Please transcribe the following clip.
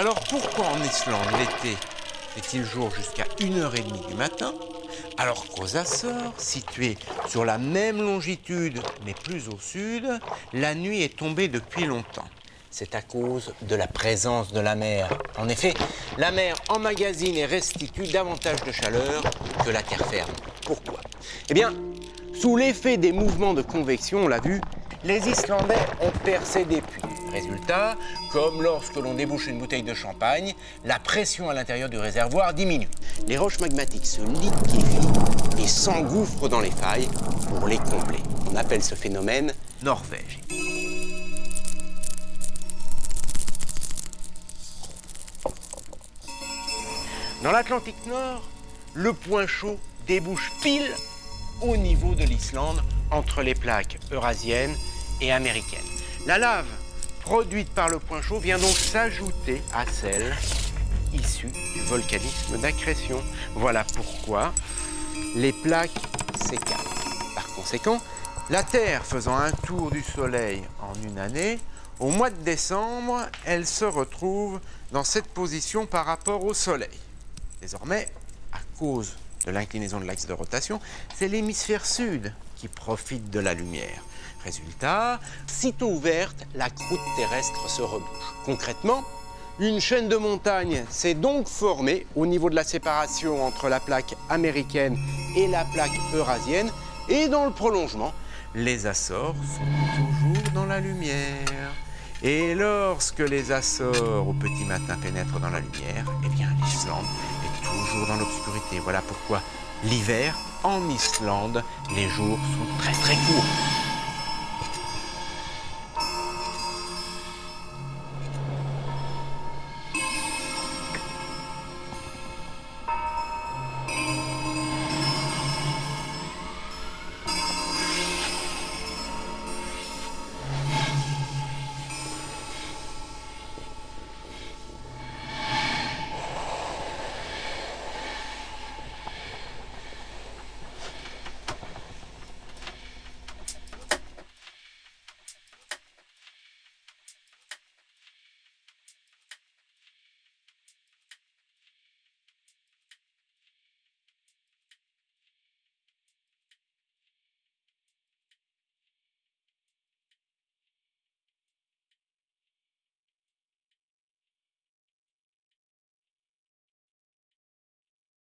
Alors pourquoi en Islande l'été fait-il jour jusqu'à 1h30 du matin alors qu'aux Açores, situés sur la même longitude mais plus au sud, la nuit est tombée depuis longtemps? C'est à cause de la présence de la mer. En effet, la mer emmagasine et restitue davantage de chaleur que la terre ferme. Pourquoi? Eh bien, sous l'effet des mouvements de convection, on l'a vu, les Islandais ont percé des puits. Résultat, comme lorsque l'on débouche une bouteille de champagne, la pression à l'intérieur du réservoir diminue. Les roches magmatiques se liquéfient et s'engouffrent dans les failles pour les combler. On appelle ce phénomène Norvège. Dans l'Atlantique Nord, le point chaud débouche pile au niveau de l'Islande entre les plaques eurasiennes et américaines. La lave produite par le point chaud vient donc s'ajouter à celle issue du volcanisme d'accrétion. Voilà pourquoi les plaques s'écartent. Par conséquent, la Terre faisant un tour du Soleil en une année, au mois de décembre, elle se retrouve dans cette position par rapport au Soleil. Désormais, à cause de l'inclinaison de l'axe de rotation, c'est l'hémisphère sud qui profite de la lumière. Résultat, sitôt ouverte, la croûte terrestre se rebouche. Concrètement, une chaîne de montagnes s'est donc formée au niveau de la séparation entre la plaque américaine et la plaque eurasienne, et dans le prolongement, les Açores sont toujours dans la lumière. Et lorsque les Açores au petit matin pénètrent dans la lumière, eh bien l'Islande toujours dans l'obscurité. Voilà pourquoi l'hiver, en Islande, les jours sont très très courts.